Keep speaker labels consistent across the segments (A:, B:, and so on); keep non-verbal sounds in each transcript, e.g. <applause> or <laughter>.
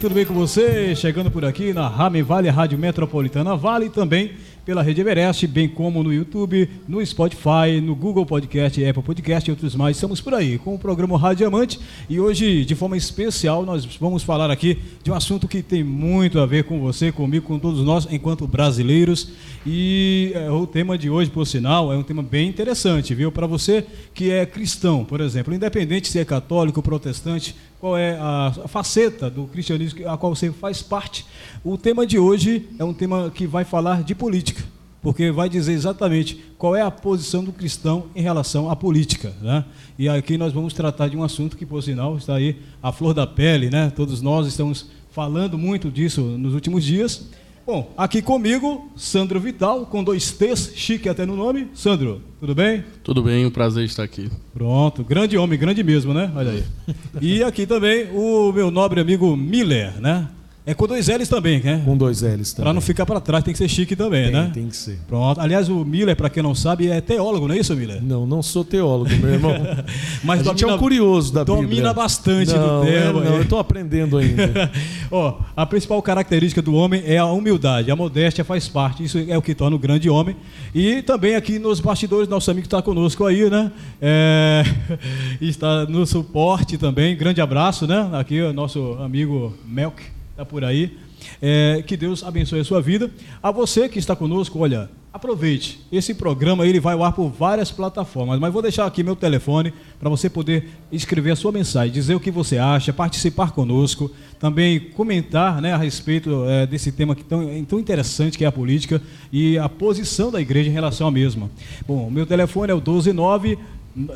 A: Tudo bem com você? Chegando por aqui na Rame Vale, Rádio Metropolitana Vale, também pela Rede Everest, bem como no YouTube, no Spotify, no Google Podcast, Apple Podcast e outros mais. Estamos por aí com o programa Rádio Amante e hoje, de forma especial, nós vamos falar aqui de um assunto que tem muito a ver com você, comigo, com todos nós, enquanto brasileiros. E é, o tema de hoje, por sinal, é um tema bem interessante, viu? Para você que é cristão, por exemplo, independente se é católico, protestante, qual é a, faceta do cristianismo a qual você faz parte. O tema de hoje é um tema que vai falar de política, porque vai dizer exatamente qual é a posição do cristão em relação à política. Né? E aqui nós vamos tratar de um assunto que, por sinal, está aí à flor da pele, né? todos nós estamos falando muito disso nos últimos dias. Bom, aqui comigo, Sandro Vital, com dois T's, chique até no nome. Sandro, tudo bem?
B: Tudo bem, um prazer estar aqui.
A: Pronto, grande homem, grande mesmo, né? Olha aí. <laughs> E aqui também o meu nobre amigo Miller, né? É com dois L's também, né?
C: Com dois L's também.
A: Para não ficar para trás, tem que ser chique também,
C: tem,
A: né?
C: Tem que ser.
A: Pronto. Aliás, o Miller, para quem não sabe, é teólogo, não é isso, Miller?
C: Não, não sou teólogo, meu irmão. <laughs>
A: Mas
C: a
A: domina,
C: gente é um curioso da
A: domina
C: Bíblia.
A: Domina bastante
C: não,
A: do tema.
C: É, não, eu estou aprendendo ainda. <laughs>
A: Ó, a principal característica do homem é a humildade, a modéstia faz parte, isso é o que torna o grande homem. E também aqui nos bastidores, nosso amigo está conosco aí, né? É, <laughs> está no suporte também, grande abraço, né? Aqui o nosso amigo Melk está por aí. É, que Deus abençoe a sua vida. A você que está conosco, olha, aproveite. Esse programa ele vai ao ar por várias plataformas, mas vou deixar aqui meu telefone para você poder escrever a sua mensagem, dizer o que você acha, participar conosco, também comentar né, a respeito é, desse tema que tão, tão interessante que é a política e a posição da igreja em relação à mesma. Bom, meu telefone é o 129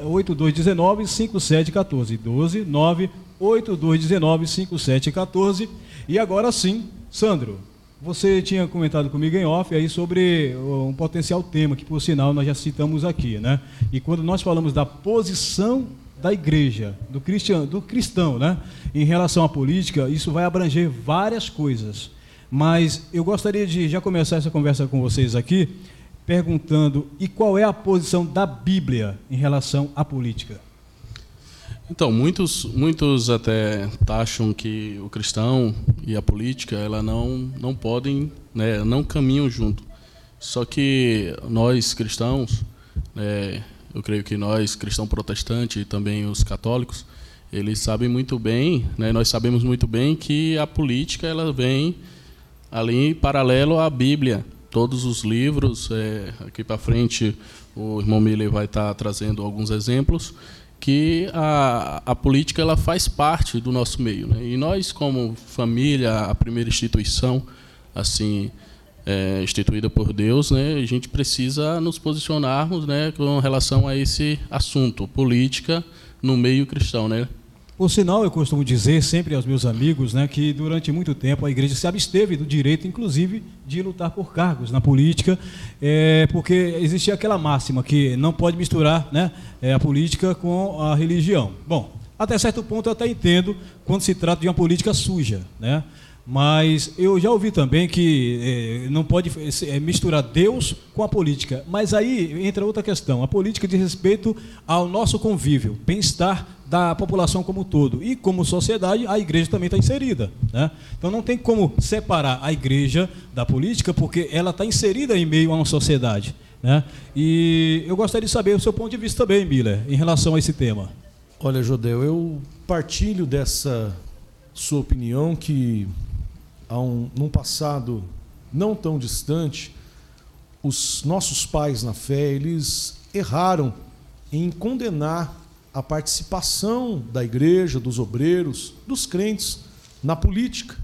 A: 8219 5714 12 9 8219 5714 e agora sim, Sandro, você tinha comentado comigo em off aí sobre um potencial tema que, por sinal, nós já citamos aqui, né? E quando nós falamos da posição da igreja, do cristão, do cristão, né, em relação à política, isso vai abranger várias coisas. Mas eu gostaria de já começar essa conversa com vocês aqui perguntando e qual é a posição da Bíblia em relação à política?
B: Então, muitos, muitos até acham que o cristão e a política ela não, não podem, né, não caminham junto. Só que nós cristãos, né, eu creio que nós cristão protestante e também os católicos, eles sabem muito bem, né, nós sabemos muito bem que a política ela vem ali paralelo à Bíblia. Todos os livros, é, aqui para frente o irmão Miller vai estar trazendo alguns exemplos que a, a política ela faz parte do nosso meio. Né? E nós, como família, a primeira instituição assim é, instituída por Deus, né, a gente precisa nos posicionarmos né, com relação a esse assunto, política no meio cristão. Né?
A: Por sinal, eu costumo dizer sempre aos meus amigos né, que durante muito tempo a igreja se absteve do direito, inclusive, de lutar por cargos na política, é, porque existia aquela máxima que não pode misturar né, é, a política com a religião. Bom, até certo ponto eu até entendo quando se trata de uma política suja, né? Mas eu já ouvi também que é, não pode misturar Deus com a política. Mas aí entra outra questão. A política diz respeito ao nosso convívio, bem-estar da população como todo. E como sociedade, a igreja também está inserida. Né? Então não tem como separar a igreja da política, porque ela está inserida em meio a uma sociedade. Né? E eu gostaria de saber o seu ponto de vista também, Miller, em relação a esse tema.
C: Olha, Jodeu, eu partilho dessa sua opinião que há um, num passado não tão distante, os nossos pais na fé, eles erraram em condenar a participação da igreja, dos obreiros, dos crentes na política,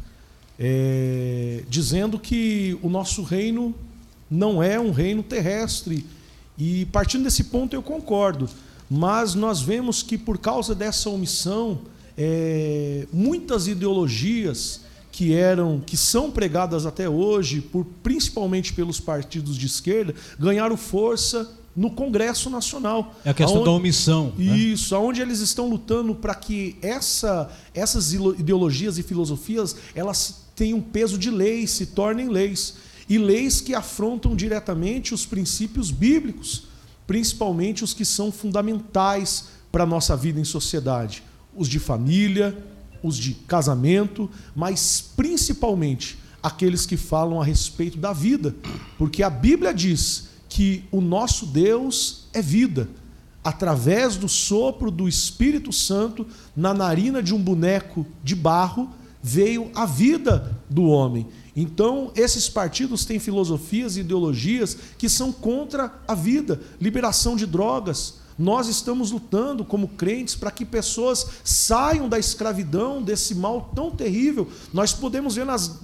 C: é, dizendo que o nosso reino não é um reino terrestre. E partindo desse ponto eu concordo, mas nós vemos que por causa dessa omissão, é, muitas ideologias que eram, que são pregadas até hoje, por, principalmente pelos partidos de esquerda, ganharam força no Congresso Nacional.
A: É a questão aonde, da omissão.
C: Né? Isso, né? onde eles estão lutando para que essa, essas ideologias e filosofias elas tenham peso de leis, se tornem leis. E leis que afrontam diretamente os princípios bíblicos, principalmente os que são fundamentais para a nossa vida em sociedade. Os de família, os de casamento, mas principalmente aqueles que falam a respeito da vida, porque a Bíblia diz que o nosso Deus é vida. Através do sopro do Espírito Santo na narina de um boneco de barro veio a vida do homem. Então, esses partidos têm filosofias e ideologias que são contra a vida, liberação de drogas, nós estamos lutando como crentes para que pessoas saiam da escravidão, desse mal tão terrível. Nós podemos ver nas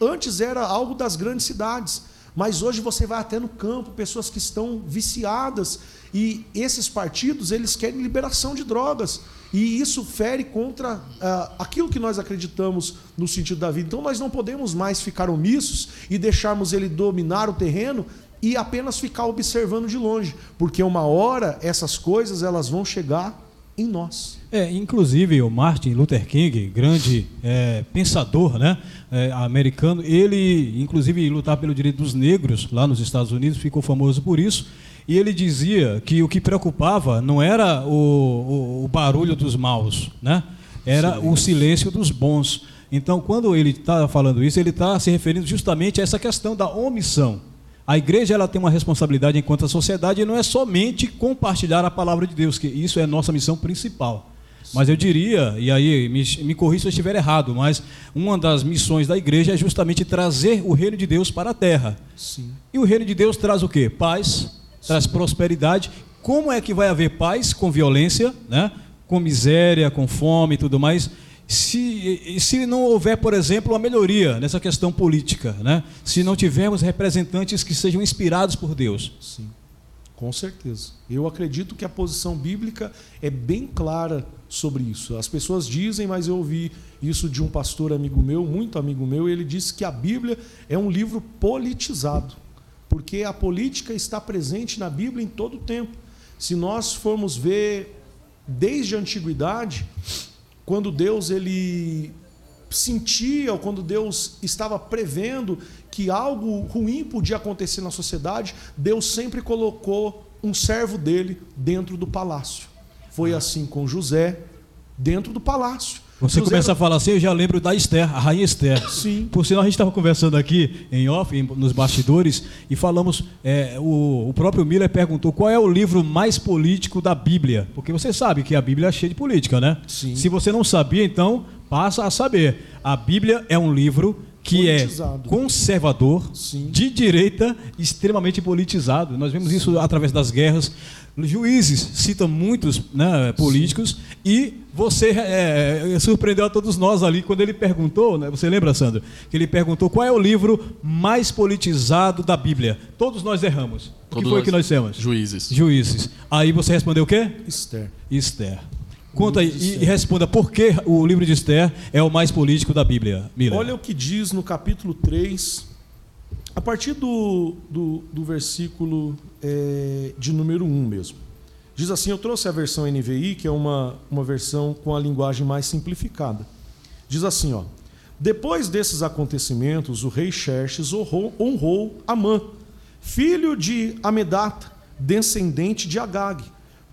C: antes era algo das grandes cidades, mas hoje você vai até no campo, pessoas que estão viciadas e esses partidos, eles querem liberação de drogas. E isso fere contra uh, aquilo que nós acreditamos no sentido da vida. Então nós não podemos mais ficar omissos e deixarmos ele dominar o terreno e apenas ficar observando de longe, porque uma hora essas coisas elas vão chegar em nós.
A: É, inclusive o Martin Luther King, grande é, pensador, né, é, americano, ele inclusive lutava pelo direito dos negros lá nos Estados Unidos, ficou famoso por isso. E ele dizia que o que preocupava não era o, o, o barulho dos maus, né? era silêncio. o silêncio dos bons. Então, quando ele está falando isso, ele está se referindo justamente a essa questão da omissão. A igreja ela tem uma responsabilidade enquanto a sociedade e não é somente compartilhar a palavra de Deus, que isso é nossa missão principal. Mas eu diria, e aí me, me corrija se eu estiver errado, mas uma das missões da igreja é justamente trazer o reino de Deus para a terra.
C: Sim.
A: E o reino de Deus traz o quê? Paz, Sim. traz prosperidade. Como é que vai haver paz com violência, né? com miséria, com fome e tudo mais? Se, se não houver, por exemplo, uma melhoria nessa questão política, né? se não tivermos representantes que sejam inspirados por Deus.
C: Sim, com certeza. Eu acredito que a posição bíblica é bem clara sobre isso. As pessoas dizem, mas eu ouvi isso de um pastor amigo meu, muito amigo meu, e ele disse que a Bíblia é um livro politizado, porque a política está presente na Bíblia em todo o tempo. Se nós formos ver desde a antiguidade, quando Deus ele sentia ou quando Deus estava prevendo que algo ruim podia acontecer na sociedade, Deus sempre colocou um servo dele dentro do palácio. Foi assim com José, dentro do palácio.
A: Você começa a falar assim, eu já lembro da Esther, a rainha Esther.
C: Sim.
A: Por sinal, a gente estava conversando aqui em off, nos bastidores, e falamos, é, o, o, próprio Miller perguntou qual é o livro mais político da Bíblia. Porque você sabe que a Bíblia é cheia de política, né?
C: Sim.
A: Se você não sabia, então passa a saber. A Bíblia é um livro que é conservador,
C: Sim.
A: de direita, extremamente politizado. Nós vemos Sim. isso através das guerras. Juízes citam muitos né, políticos Sim. e você é, é, surpreendeu a todos nós ali quando ele perguntou, né, você lembra, Sandro? Que ele perguntou qual é o livro mais politizado da Bíblia. Todos nós erramos. O que foi que nós temos?
B: Juízes.
A: Juízes. Aí você respondeu o quê?
C: Esther.
A: Esther. Conta aí e, responda por que o livro de Esther é o mais político da Bíblia.
C: Miller. Olha o que diz no capítulo 3, a partir do, do, do versículo é, de número 1 mesmo. Diz assim: Eu trouxe a versão NVI, que é uma, uma versão com a linguagem mais simplificada. Diz assim: ó, Depois desses acontecimentos, o rei Xerxes honrou, honrou Amã, filho de Amedata, descendente de Agag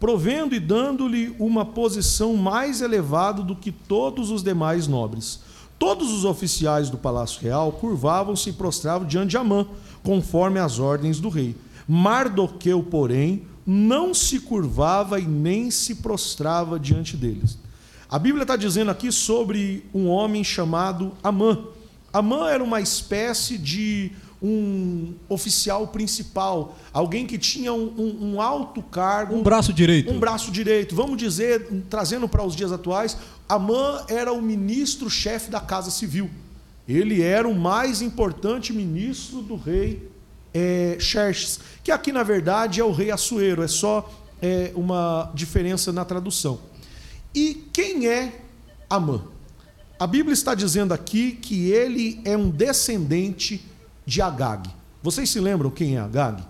C: provendo e dando-lhe uma posição mais elevada do que todos os demais nobres. Todos os oficiais do palácio real curvavam-se e prostravam diante de Amã, conforme as ordens do rei. Mardoqueu, porém, não se curvava e nem se prostrava diante deles. A Bíblia está dizendo aqui sobre um homem chamado Amã. Amã era uma espécie de um oficial principal, alguém que tinha um, um, um, alto cargo.
A: Um braço direito.
C: Um braço direito. Vamos dizer, trazendo para os dias atuais, Amã era o ministro-chefe da Casa Civil. Ele era o mais importante ministro do rei é, Xerxes, que aqui na verdade é o rei Assuero, é só é, uma diferença na tradução. E quem é Amã? A Bíblia está dizendo aqui que ele é um descendente de Agag. Vocês se lembram quem é Agag?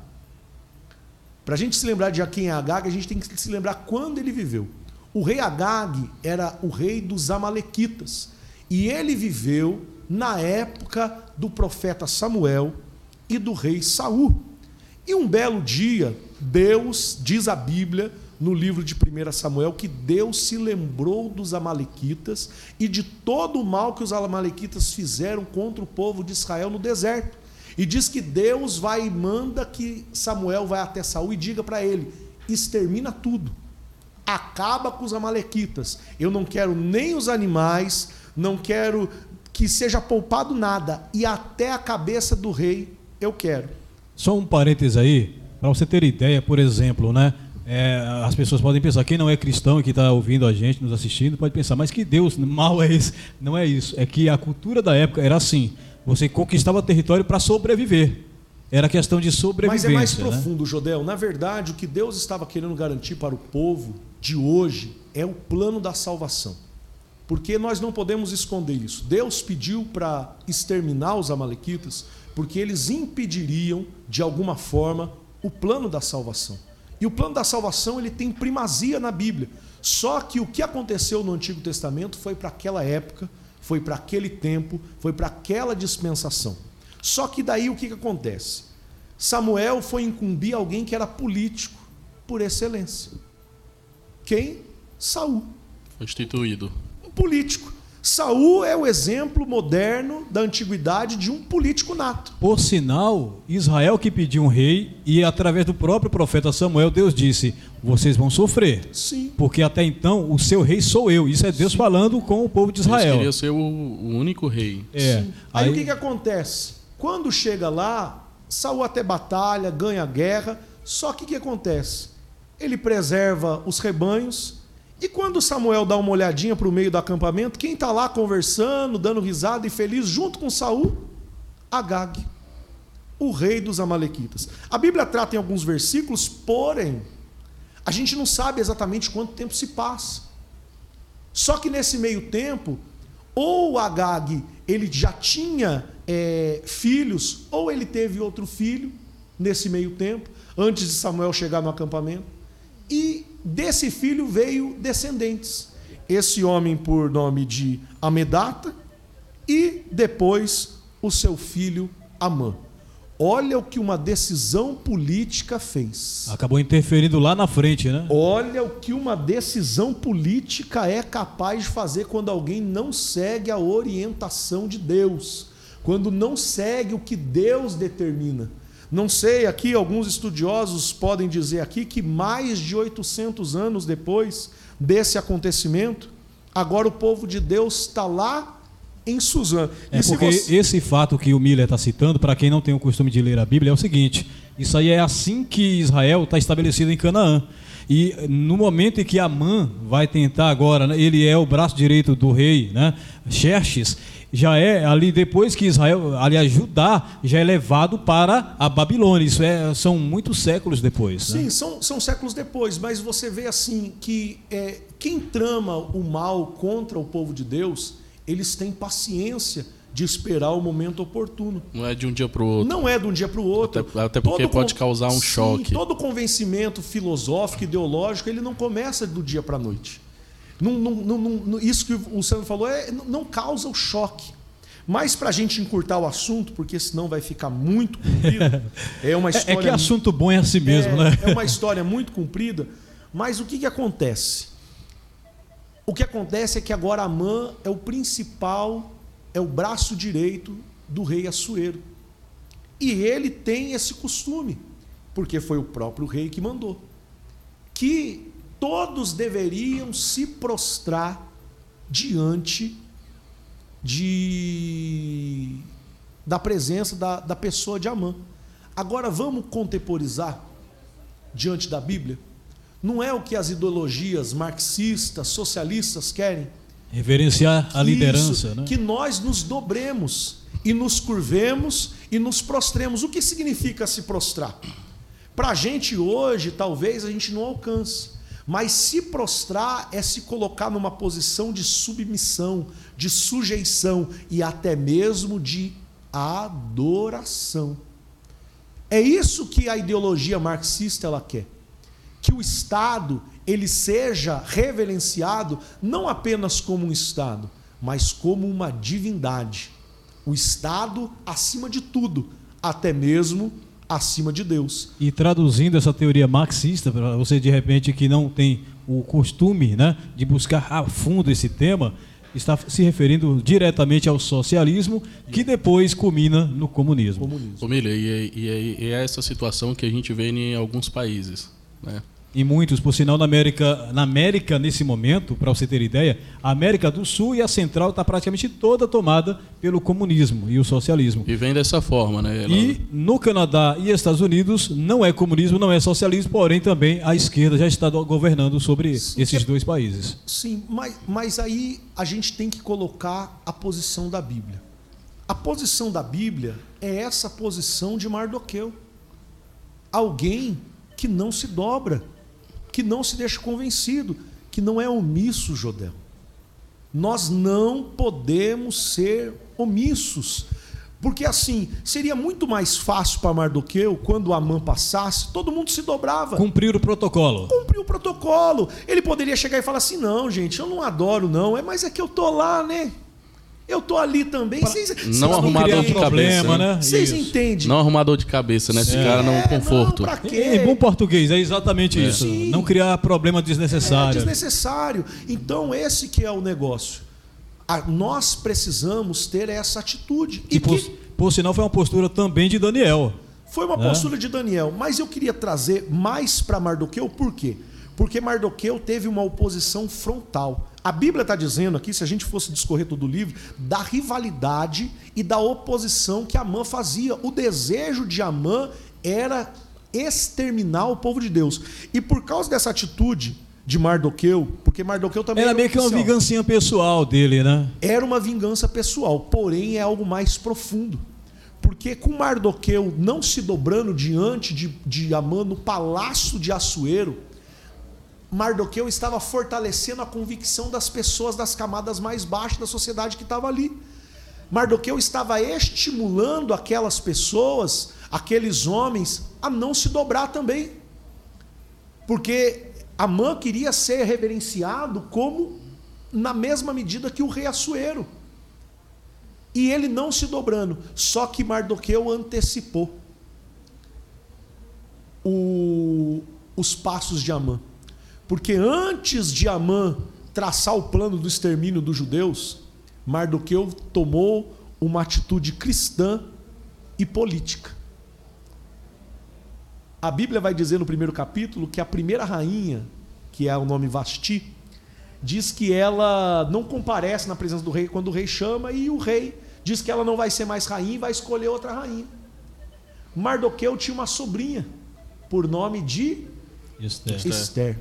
C: Para a gente se lembrar de quem é Agag, a gente tem que se lembrar quando ele viveu. O rei Agag era o rei dos Amalequitas. E ele viveu na época do profeta Samuel e do rei Saul. E um belo dia, Deus, diz a Bíblia, no livro de 1 Samuel que Deus se lembrou dos Amalequitas e de todo o mal que os Amalequitas fizeram contra o povo de Israel no deserto. E diz que Deus vai e manda que Samuel vai até Saul e diga para ele: extermina tudo. Acaba com os amalequitas. Eu não quero nem os animais, não quero que seja poupado nada e até a cabeça do rei eu quero.
A: Só um parênteses aí, para você ter ideia, por exemplo, né? É, as pessoas podem pensar, quem não é cristão e que está ouvindo a gente, nos assistindo, pode pensar, mas que Deus <laughs> mal é esse? Não é isso. É que a cultura da época era assim. Você conquistava território para sobreviver. Era questão de sobrevivência.
C: Mas é mais
A: né?
C: profundo, Jodel. Na verdade, o que Deus estava querendo garantir para o povo de hoje é o plano da salvação. Porque nós não podemos esconder isso. Deus pediu para exterminar os amalequitas porque eles impediriam de alguma forma o plano da salvação. E o plano da salvação ele tem primazia na Bíblia. Só que o que aconteceu no Antigo Testamento foi para aquela época foi para aquele tempo, foi para aquela dispensação. Só que daí o que, que acontece? Samuel foi incumbir alguém que era político por excelência. Quem? Saul.
B: Foi instituído.
C: Um político. Saul é o exemplo moderno da antiguidade de um político nato.
A: Por sinal, Israel que pediu um rei e através do próprio profeta Samuel, Deus disse: "Vocês vão sofrer".
C: Sim.
A: Porque até então o seu rei sou eu. Isso é Deus Sim. falando com o povo de Israel.
B: Deus queria ser o, o único rei.
C: É. Aí, Aí o que que acontece? Quando chega lá, Saul até batalha, ganha a guerra, só que o que acontece? Ele preserva os rebanhos, e quando Samuel dá uma olhadinha para o meio do acampamento, quem está lá conversando, dando risada e feliz junto com Saul? Agag, o rei dos Amalequitas. A Bíblia trata em alguns versículos, porém, a gente não sabe exatamente quanto tempo se passa. Só que nesse meio tempo, ou Agag ele já tinha é, filhos, ou ele teve outro filho nesse meio tempo, antes de Samuel chegar no acampamento. E desse filho veio descendentes. Esse homem por nome de Amedata e depois o seu filho Amã. Olha o que uma decisão política fez.
A: Acabou interferindo lá na frente, né?
C: Olha o que uma decisão política é capaz de fazer quando alguém não segue a orientação de Deus, quando não segue o que Deus determina. Não sei, aqui alguns estudiosos podem dizer aqui que mais de 800 anos depois desse acontecimento, agora o povo de Deus está lá em Suzano.
A: É porque você... esse fato que o Miller está citando, para quem não tem o costume de ler a Bíblia, é o seguinte: isso aí é assim que Israel está estabelecido em Canaã. E no momento em que Amã vai tentar agora, né, ele é o braço direito do rei, né, Xerxes, já é ali depois que Israel, aliás, Judá já é levado para a Babilônia. Isso é, são muitos séculos depois.
C: Né? Sim, né? são, são séculos depois, mas você vê assim que é, quem trama o mal contra o povo de Deus, eles têm paciência de esperar o momento oportuno.
B: Não é de um dia para o outro.
C: Não é de um dia para o outro.
B: Até, até porque todo pode causar um
C: sim,
B: choque.
C: Todo convencimento filosófico, ideológico, ele não começa do dia para a noite. Não, não, não, isso que o Sandro falou é, não causa o choque. Mas para a gente encurtar o assunto, porque senão vai ficar muito comprido. <laughs> É uma história.
A: É, é que assunto bom é assim mesmo,
C: é,
A: né?
C: É uma história muito comprida. Mas o que, que acontece? O que acontece é que agora Amã é o principal, é o braço direito do rei Assuero. E ele tem esse costume, porque foi o próprio rei que mandou, que todos deveriam se prostrar diante de, da presença da, da pessoa de Amã. Agora vamos contemporizar diante da Bíblia? Não é o que as ideologias marxistas, socialistas querem?
A: Reverenciar a liderança,
C: Isso,
A: né?
C: Que nós nos dobremos e nos curvemos e nos prostremos. O que significa se prostrar? Para a gente hoje, talvez a gente não alcance. Mas se prostrar é se colocar numa posição de submissão, de sujeição e até mesmo de adoração. É isso que a ideologia marxista ela quer. Que o Estado ele seja reverenciado não apenas como um Estado, mas como uma divindade. O Estado acima de tudo, até mesmo acima de Deus.
A: E traduzindo essa teoria marxista, para você de repente que não tem o costume né, de buscar a fundo esse tema, está se referindo diretamente ao socialismo, que depois culmina no comunismo.
C: Comunismo.
B: Família, e, é- e, é- e é essa situação que a gente vê em alguns países. Né?
A: E muitos, por sinal, na América, na América nesse momento, para você ter ideia, a América do Sul e a Central está praticamente toda tomada pelo comunismo e o socialismo.
B: E vem dessa forma, né? Ela-
A: E no Canadá e Estados Unidos não é comunismo, não é socialismo, porém também a esquerda já está do- governando sobre
C: Sim,
A: esses dois países.
C: Sim, mas, mas aí a gente tem que colocar a posição da Bíblia. A posição da Bíblia é essa posição de Mardoqueu. Alguém que não se dobra, que não se deixa convencido, que não é omisso, Jodel. Nós não podemos ser omissos. Porque assim, seria muito mais fácil para Mardoqueu, quando Amã passasse, todo mundo se dobrava
A: Cumprir o protocolo.
C: cumpriu o protocolo. Ele poderia chegar e falar assim: não, gente, eu não adoro, não. É, mas é que eu tô lá, né? Eu tô ali também. Vocês, vocês
B: não arrumar dor de
A: problema,
B: cabeça,
A: né?
C: Vocês
A: Isso.
C: entendem?
B: Não arrumar dor de cabeça, né? Ficar num
C: É,
B: conforto.
C: Não, pra quê?
A: Em bom português, é exatamente
B: É.
A: isso.
C: Sim.
A: Não criar problema
C: É
A: desnecessário.
C: desnecessário. Então, esse que é o negócio. A- nós precisamos ter essa atitude.
A: E
C: E
A: por,
C: que
A: por sinal foi uma postura também de Daniel.
C: foi uma
A: É.
C: postura de Daniel. Mas eu queria trazer mais para Mardoqueu, por quê? Porque Mardoqueu teve uma oposição frontal. A Bíblia está dizendo aqui, se a gente fosse discorrer todo o livro, da rivalidade e da oposição que Amã fazia. O desejo de Amã era exterminar o povo de Deus. E por causa dessa atitude de Mardoqueu, porque Mardoqueu também
A: Era meio que uma vingancinha pessoal dele, né?
C: era uma vingança pessoal, porém é algo mais profundo. Porque com Mardoqueu não se dobrando diante de, de Amã no palácio de Assuero, Mardoqueu estava fortalecendo a convicção das pessoas das camadas mais baixas da sociedade que estava ali. Mardoqueu estava estimulando aquelas pessoas, aqueles homens, a não se dobrar também. Porque Amã queria ser reverenciado como na mesma medida que o rei Assuero. E ele não se dobrando. Só que Mardoqueu antecipou o- os passos de Amã. Porque antes de Amã traçar o plano do extermínio dos judeus, Mardoqueu tomou uma atitude cristã e política. A Bíblia vai dizer no primeiro capítulo que a primeira rainha, que é o nome Vasti, diz que ela não comparece na presença do rei quando o rei chama e o rei diz que ela não vai ser mais rainha e vai escolher outra rainha. Mardoqueu tinha uma sobrinha por nome de
A: Esther.
C: Esther.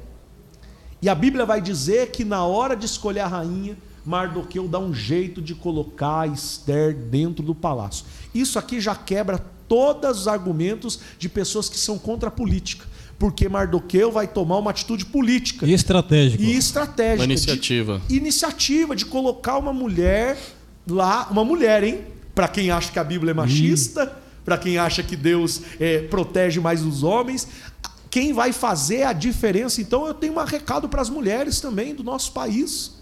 C: E a Bíblia vai dizer que na hora de escolher a rainha, Mardoqueu dá um jeito de colocar Esther dentro do palácio. Isso aqui já quebra todos os argumentos de pessoas que são contra a política. Porque Mardoqueu vai tomar uma atitude política
A: E estratégico.
C: e estratégica.
B: Uma iniciativa.
C: De, iniciativa de colocar uma mulher lá, uma mulher, hein? Para quem acha que a Bíblia é machista, para quem acha que Deus é, protege mais os homens, quem vai fazer a diferença? Então eu tenho um recado para as mulheres também do nosso país: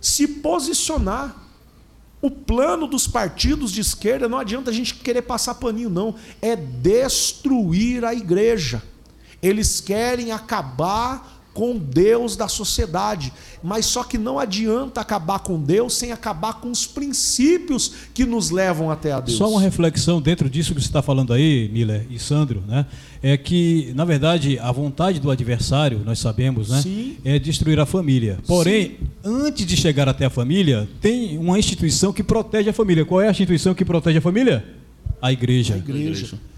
C: se posicionar. O plano dos partidos de esquerda não adianta a gente querer passar paninho, não. É destruir a igreja. Eles querem acabar com Deus da sociedade, mas só que não adianta acabar com Deus sem acabar com os princípios que nos levam até a Deus.
A: Só uma reflexão dentro disso que você está falando aí, Miller e Sandro, né? É que, na verdade, a vontade do adversário, nós sabemos, né?
C: Sim.
A: É destruir a família. Porém, antes de chegar até a família, tem uma instituição que protege a família. Qual é a instituição que protege a família? A igreja.
C: A igreja.
A: A igreja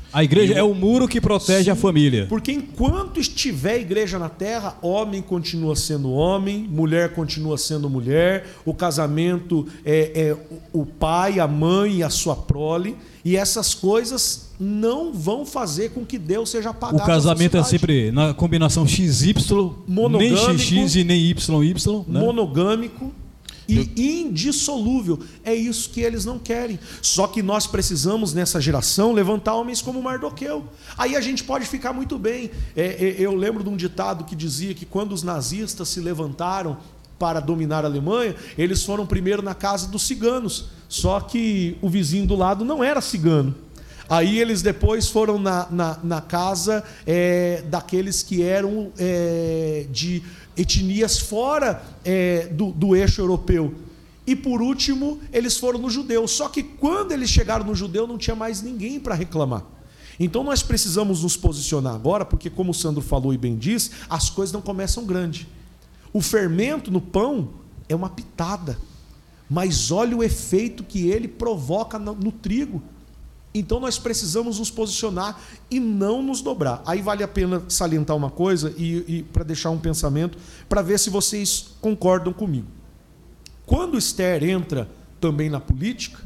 A: é o muro que protege a família.
C: Porque enquanto estiver igreja na terra, homem continua sendo homem, mulher continua sendo mulher, o casamento é, é o- pai, a mãe e a sua prole, e essas coisas não vão fazer com que Deus seja apagado.
A: O casamento é sempre na combinação XY, nem
C: Monogâmico.
A: XX e nem YY. Né?
C: monogâmico e indissolúvel. É isso que eles não querem. Só que nós precisamos, nessa geração, levantar homens como Mardoqueu. Aí a gente pode ficar muito bem. É, é, eu lembro de um ditado que dizia que quando os nazistas se levantaram para dominar a Alemanha, eles foram primeiro na casa dos ciganos. Só que o vizinho do lado não era cigano. Aí eles depois foram na, na, na casa é, daqueles que eram é, de etnias fora é, do, do eixo europeu. E por último, eles foram no judeu. Só que quando eles chegaram no judeu, não tinha mais ninguém para reclamar. Então nós precisamos nos posicionar agora, porque, como o Sandro falou e bem disse, as coisas não começam grande. O fermento no pão é uma pitada, mas olha o efeito que ele provoca no, no trigo. Então nós precisamos nos posicionar e não nos dobrar. Aí vale a pena salientar uma coisa e, e para deixar um pensamento, para ver se vocês concordam comigo. Quando Esther entra também na política,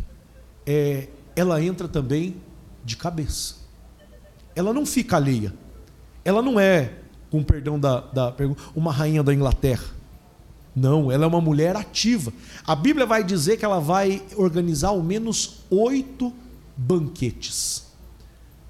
C: é, ela entra também de cabeça. Ela não fica alheia. Ela não é, com perdão da, da pergunta, uma rainha da Inglaterra. Não, ela é uma mulher ativa. A Bíblia vai dizer que ela vai organizar ao menos oito banquetes.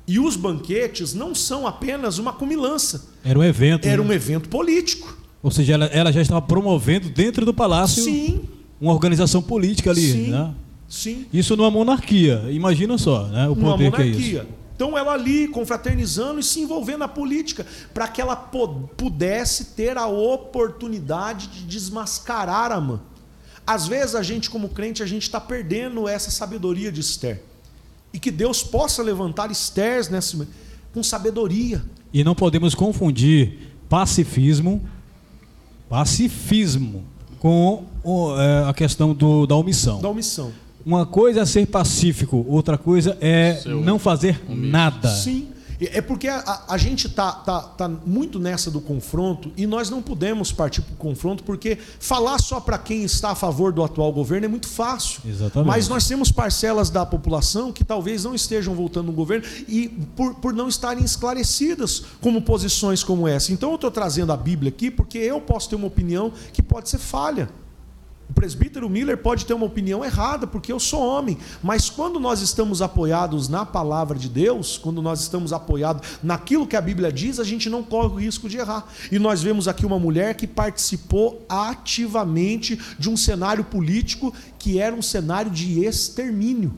C: E os banquetes não são apenas uma comilança.
A: Era um evento.
C: Era
A: né?
C: um evento político.
A: Ou seja, ela, ela, já estava promovendo dentro do palácio
C: Sim.
A: uma organização política ali.
C: Sim.
A: Né?
C: Sim.
A: Isso numa monarquia. Imagina só né, o poder que é
C: monarquia.
A: isso.
C: Então ela ali confraternizando e se envolvendo na política para que ela pudesse ter a oportunidade de desmascarar a mãe. Às vezes a gente como crente a gente está perdendo essa sabedoria de Esther e que Deus possa levantar Esther nessa com sabedoria.
A: E não podemos confundir pacifismo, pacifismo com é, a questão do, da omissão.
C: Da omissão.
A: Uma coisa é ser pacífico, outra coisa é Seu não fazer nada.
C: Sim. É porque a, a, gente tá, tá, tá muito nessa do confronto e nós não podemos partir para o confronto porque falar só para quem está a favor do atual governo é muito fácil.
A: Exatamente.
C: Mas nós temos parcelas da população que talvez não estejam voltando no governo e por, por não estarem esclarecidas como posições como essa. Então eu estou trazendo a Bíblia aqui porque eu posso ter uma opinião que pode ser falha. O presbítero Miller pode ter uma opinião errada, porque eu sou homem, mas quando nós estamos apoiados na palavra de Deus, quando nós estamos apoiados naquilo que a Bíblia diz, a gente não corre o risco de errar. E nós vemos aqui uma mulher que participou ativamente de um cenário político que era um cenário de extermínio.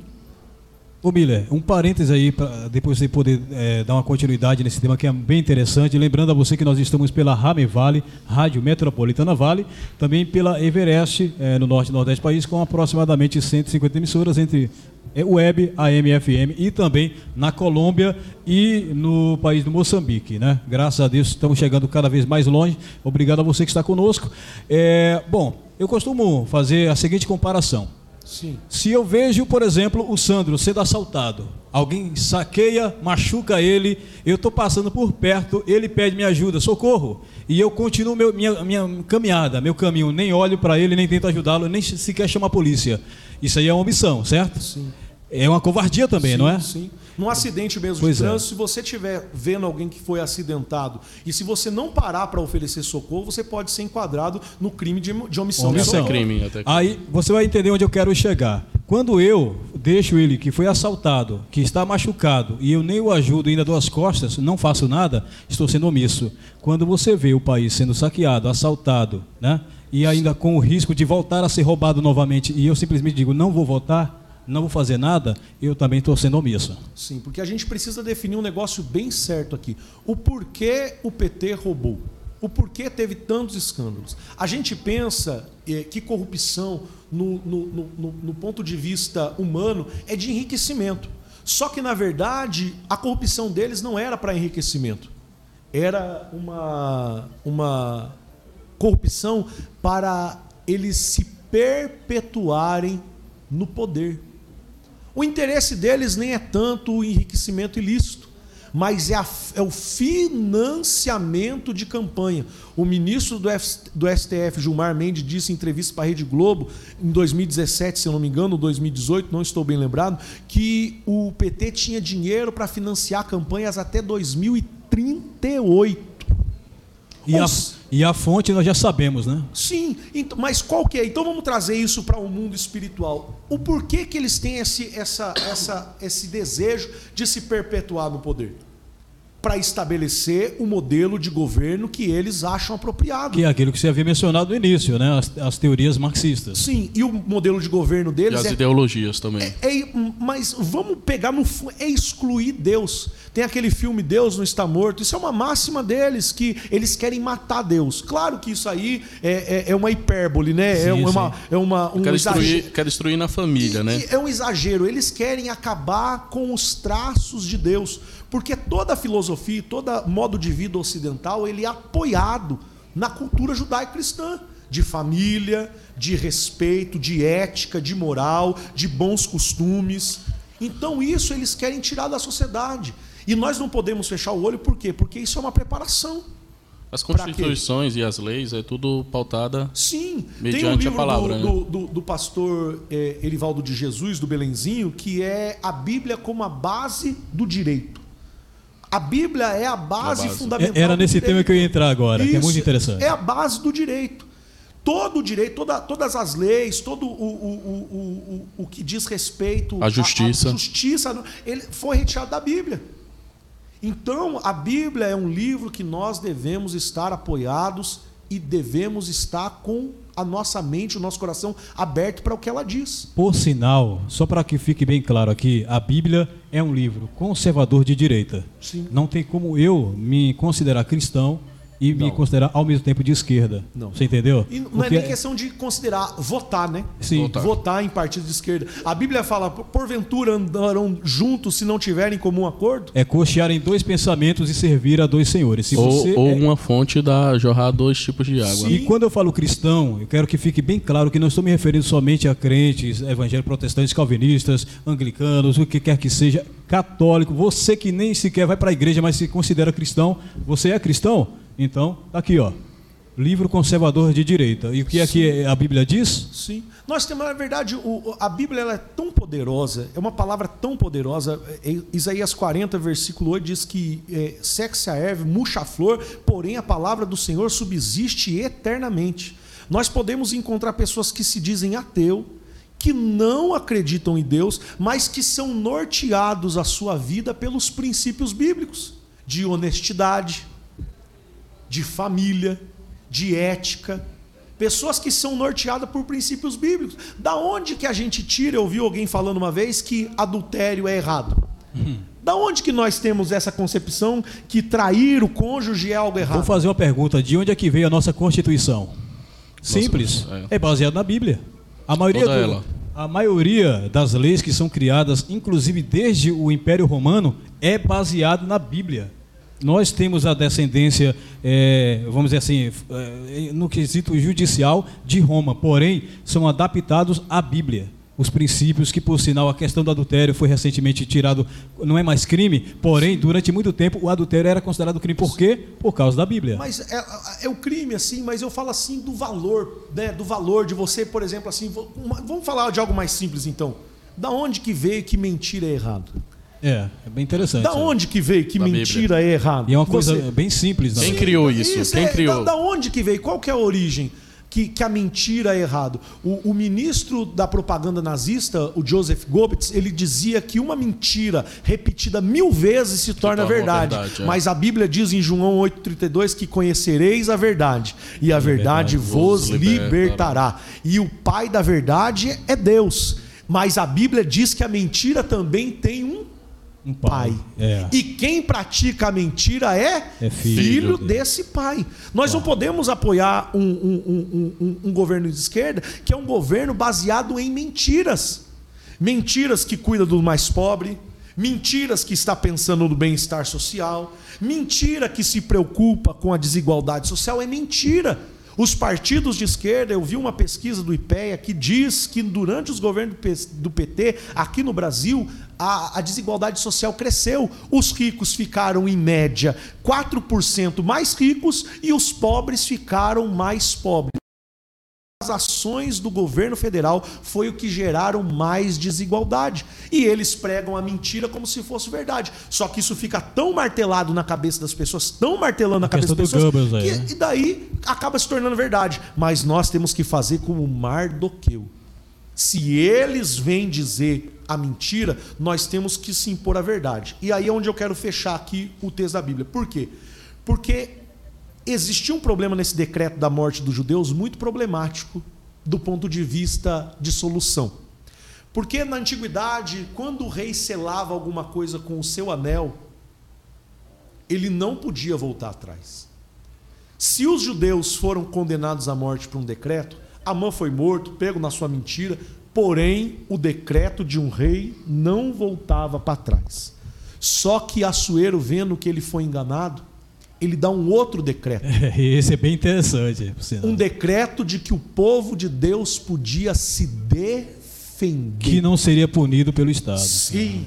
A: Ô Miller, um parêntese aí, para depois você poder é, dar uma continuidade nesse tema que é bem interessante. Lembrando a você que nós estamos pela Rame Vale, Rádio Metropolitana Vale, também pela Everest, é, no norte e nordeste do país, com aproximadamente 150 emissoras entre é, web, AM, FM e também na Colômbia e no país do Moçambique, né? Graças a Deus estamos chegando cada vez mais longe. Obrigado a você que está conosco. É, bom, eu costumo fazer a seguinte comparação.
C: Sim.
A: Se eu vejo, por exemplo, o Sandro sendo assaltado, alguém saqueia, machuca ele, eu estou passando por perto, ele pede minha ajuda, socorro, e eu continuo meu, minha, minha caminhada, meu caminho, nem olho para ele, nem tento ajudá-lo, nem sequer chamo a polícia. Isso aí é uma omissão, certo?
C: Sim.
A: É uma covardia também,
C: sim,
A: não é?
C: Sim. Num acidente mesmo
A: Pois
C: de
A: é.
C: trânsito, se você estiver vendo alguém que foi acidentado e se você não parar para oferecer socorro, você pode ser enquadrado no crime de, de omissão. de
A: Omissão.
C: Socorro.
B: crime, até crime.
A: Aí você vai entender onde eu quero chegar. Quando eu deixo ele que foi assaltado, que está machucado, e eu nem o ajudo, ainda dou as costas, não faço nada, estou sendo omisso. Quando você vê o país sendo saqueado, assaltado, né? E ainda com o risco de voltar a ser roubado novamente, e eu simplesmente digo, não vou votar, não vou fazer nada, eu também estou sendo omisso.
C: Sim, porque a gente precisa definir um negócio bem certo aqui. O porquê o PT roubou. O porquê teve tantos escândalos. A gente pensa eh, que corrupção, no, no, no- no ponto de vista humano, é de enriquecimento. Só que, na verdade, a corrupção deles não era para enriquecimento. Era uma, uma corrupção para eles se perpetuarem no poder. O interesse deles nem é tanto o enriquecimento ilícito, mas é, a- é o financiamento de campanha. O ministro do, F- do STF, Gilmar Mendes, disse em entrevista para a Rede Globo, em 2017, se eu não me engano, ou 2018, não estou bem lembrado, que o PT tinha dinheiro para financiar campanhas até 2038.
A: E a, e a fonte nós já sabemos, né?
C: Sim, então, mas qual que é? Então vamos trazer isso para o mundo espiritual. O porquê que eles têm esse, essa, essa, esse desejo de se perpetuar no poder? Para estabelecer o modelo de governo que eles acham apropriado.
A: Que é aquilo que você havia mencionado no início, né? As, as teorias marxistas.
C: Sim, e o modelo de governo
B: E
C: deles
B: as
C: é
B: ideologias também.
C: é- é- mas vamos pegar no é excluir Deus. Tem aquele filme Deus não está morto. Isso é uma máxima deles que eles querem matar Deus. Claro que isso aí é, é- é uma hipérbole, né? é
A: Sim,
C: uma
A: sim.
C: é uma um
B: quer,
C: exagero.
B: destruir, quer destruir na família,
C: E-
B: né?
C: e é um exagero. Eles querem acabar com os traços de Deus, porque toda filosofia, todo modo de vida ocidental, ele é apoiado na cultura judaico-cristã, de família, de respeito, de ética, de moral, de bons costumes. Então isso eles querem tirar da sociedade. E nós não podemos fechar o olho por quê? Porque isso é uma preparação.
B: As constituições e as leis é tudo pautada.
C: Sim, tem um
B: Mediante a
C: livro
B: palavra,
C: do,
B: né?
C: do, do- do pastor eh, Erivaldo de Jesus, do Belenzinho, que é a Bíblia como a base do direito. A Bíblia é a base,
B: A base.
C: fundamental.
A: É- Era
C: do
A: nesse tema que eu ia entrar agora, que é muito
C: Isso,
A: interessante.
C: É a base do direito. Todo o direito, toda- todas as leis, todo o, o, o, o, que diz respeito
B: A justiça.
C: à justiça, ele foi retirado da Bíblia. Então, a Bíblia é um livro que nós devemos estar apoiados e devemos estar com a nossa mente, o nosso coração aberto para o que ela diz.
A: Por sinal, só para que fique bem claro aqui, a Bíblia é um livro conservador de direita.
C: Sim.
A: Não tem como eu me considerar cristão e me
C: Não.
A: considerar ao mesmo tempo de esquerda.
C: Não.
A: Você entendeu?
C: E não
A: Porque
C: é nem questão de considerar votar, né?
A: Sim.
B: Votar.
C: Votar em partido de esquerda. A Bíblia fala, porventura andarão juntos se não tiverem comum acordo?
A: é cochear em dois pensamentos e servir a dois senhores. Se
B: Ou,
A: você
B: ou
A: é-
B: uma fonte da jorrar dois tipos de água.
A: E quando eu falo cristão, eu quero que fique bem claro que não estou me referindo somente a crentes, evangélicos, protestantes, calvinistas, anglicanos, o que quer que seja, católico. Você que nem sequer vai para a igreja, mas se considera cristão, você é cristão? Então, tá aqui, ó. Livro conservador de direita. E o que é que a Bíblia diz?
C: Sim. Nós temos, na verdade, o- a Bíblia é tão poderosa, é uma palavra tão poderosa. É, Isaías 40, versículo 8 diz que é, sexe a erva, murcha a flor, porém a palavra do Senhor subsiste eternamente. Nós podemos encontrar pessoas que se dizem ateu, que não acreditam em Deus, mas que são norteados a sua vida pelos princípios bíblicos de honestidade, de família, de ética. Pessoas que são norteadas por princípios bíblicos. Da onde que a gente tira, eu ouvi alguém falando uma vez que adultério é errado? Da onde que nós temos essa concepção que trair o cônjuge é algo
A: Vou
C: errado?
A: fazer uma pergunta: de onde é que veio a nossa Constituição? Simples.
B: é.
A: É baseado na Bíblia. A maioria, do-
B: ela.
A: a maioria das leis que são criadas, inclusive desde o Império Romano, é baseado na Bíblia. Nós temos a descendência, eh, vamos dizer assim, eh, no quesito judicial de Roma, porém são adaptados à Bíblia. Os princípios que, por sinal, a questão do adultério foi recentemente tirado, não é mais crime, porém, durante muito tempo, o adultério era considerado crime. Por quê? Por causa da Bíblia.
C: Mas é, é o crime, assim, mas eu falo assim do valor, né? Do valor de você, por exemplo, assim. Vamos falar de algo mais simples, então. Da onde que veio que mentira é errado?
A: É, é bem interessante.
C: Da
A: sabe?
C: onde que veio que
B: Da
C: mentira é errado?
A: E é uma coisa
C: Você-
A: bem simples,
B: Quem
A: né?
B: criou isso? Quem
C: é,
B: criou?
C: Da, da onde que veio? Qual que é a origem? Que, que a mentira é errado. O, o ministro da propaganda nazista, o Joseph Goebbels, ele dizia que uma mentira repetida mil vezes se torna verdade.
B: verdade, é.
C: Mas a Bíblia diz em João 8,32 que conhecereis a verdade, e a verdade vos
B: libertará.
C: libertará. E o Pai da verdade é Deus. Mas a Bíblia diz que a mentira também tem um
A: Um
C: pai.
A: É.
C: E quem pratica a mentira é,
A: É filho.
C: filho desse pai. Nós não podemos apoiar um, um- um- um- um governo de esquerda que é um governo baseado em mentiras. Mentiras que cuida do mais pobre, mentiras que está pensando no bem-estar social, mentira que se preocupa com a desigualdade social, é mentira. Os partidos de esquerda, eu vi uma pesquisa do IPEA que diz que durante os governos do PT, aqui no Brasil, a, a desigualdade social cresceu. Os ricos ficaram, em média, 4% mais ricos e os pobres ficaram mais pobres as ações do governo federal foi o que geraram mais desigualdade. E eles pregam a mentira como se fosse verdade. Só que isso fica tão martelado na cabeça das pessoas, tão martelando na cabeça das pessoas,
A: Goebbels aí,
C: que,
A: né?
C: e daí acaba se tornando verdade. Mas nós temos que fazer como Mardoqueu. Se eles vêm dizer a mentira, nós temos que se impor a verdade. E aí é onde eu quero fechar aqui o texto da Bíblia. Por quê? Porque existia um problema nesse decreto da morte dos judeus muito problemático do ponto de vista de solução. Porque na antiguidade, quando o rei selava alguma coisa com o seu anel, ele não podia voltar atrás. Se os judeus foram condenados à morte por um decreto, Amã foi morto, pego na sua mentira, porém o decreto de um rei não voltava para trás. Só que Assuero, vendo que ele foi enganado, ele dá um outro decreto. <laughs>
A: Esse é bem interessante.
C: Um decreto de que o povo de Deus podia se defender.
A: Que não seria punido pelo Estado.
C: Sim.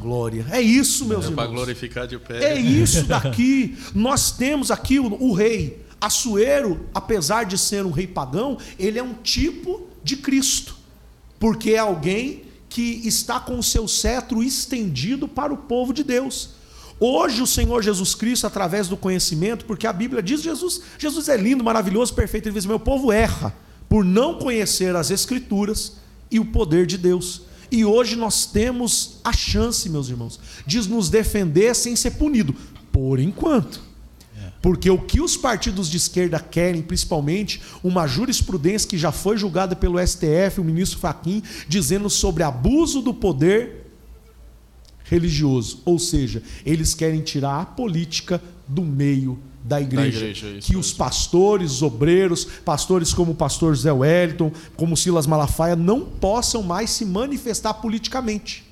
C: Glória. É isso, meus
B: é
C: irmãos.
B: Para glorificar de pé.
C: É isso daqui. <laughs> Nós temos aqui o, o rei. Assuero, apesar de ser um rei pagão, ele é um tipo de Cristo. Porque é alguém que está com o seu cetro estendido para o povo de Deus. Hoje o Senhor Jesus Cristo, através do conhecimento, porque a Bíblia diz Jesus, Jesus é lindo, maravilhoso, perfeito, ele diz: "Meu povo erra por não conhecer as escrituras e o poder de Deus". E hoje nós temos a chance, meus irmãos, de nos defender sem ser punido, por enquanto. Porque o que os partidos de esquerda querem, principalmente, uma jurisprudência que já foi julgada pelo STF, o ministro Faquim, dizendo sobre abuso do poder religioso. Ou seja, eles querem tirar a política do meio da igreja. Da igreja que os pastores, os obreiros, pastores como o pastor Zé Wellington, como Silas Malafaia, não possam mais se manifestar politicamente.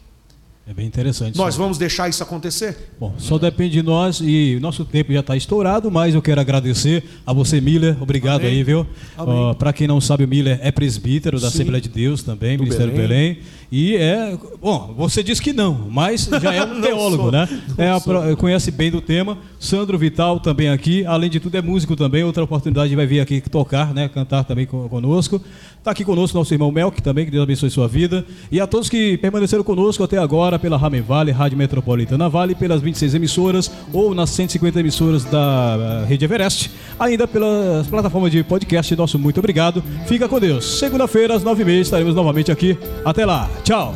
A: É bem interessante.
C: Nós vamos deixar isso acontecer?
A: Bom, só depende de nós e nosso tempo já está estourado, mas eu quero agradecer a você, Miller. Obrigado Amém. aí, viu? Uh, Para quem não sabe, o Miller é presbítero da Sim. Assembleia de Deus também, do Ministério Belém. Belém. E é. Bom, você disse que não, mas já é <laughs> um teólogo, sou, né? É, conhece bem do tema. Sandro Vital também aqui. Além de tudo, é músico também. Outra oportunidade vai vir aqui tocar, né? Cantar também conosco. Está aqui conosco nosso irmão Melk também, que Deus abençoe sua vida. E a todos que permaneceram conosco até agora pela Ramen Vale, Rádio Metropolitana Vale, pelas 26 emissoras ou nas 150 emissoras da eh, Rede Everest, ainda pelas plataformas de podcast. Nosso muito obrigado. Fica com Deus. Segunda-feira, às 9h30, estaremos novamente aqui. Até lá. Tchau.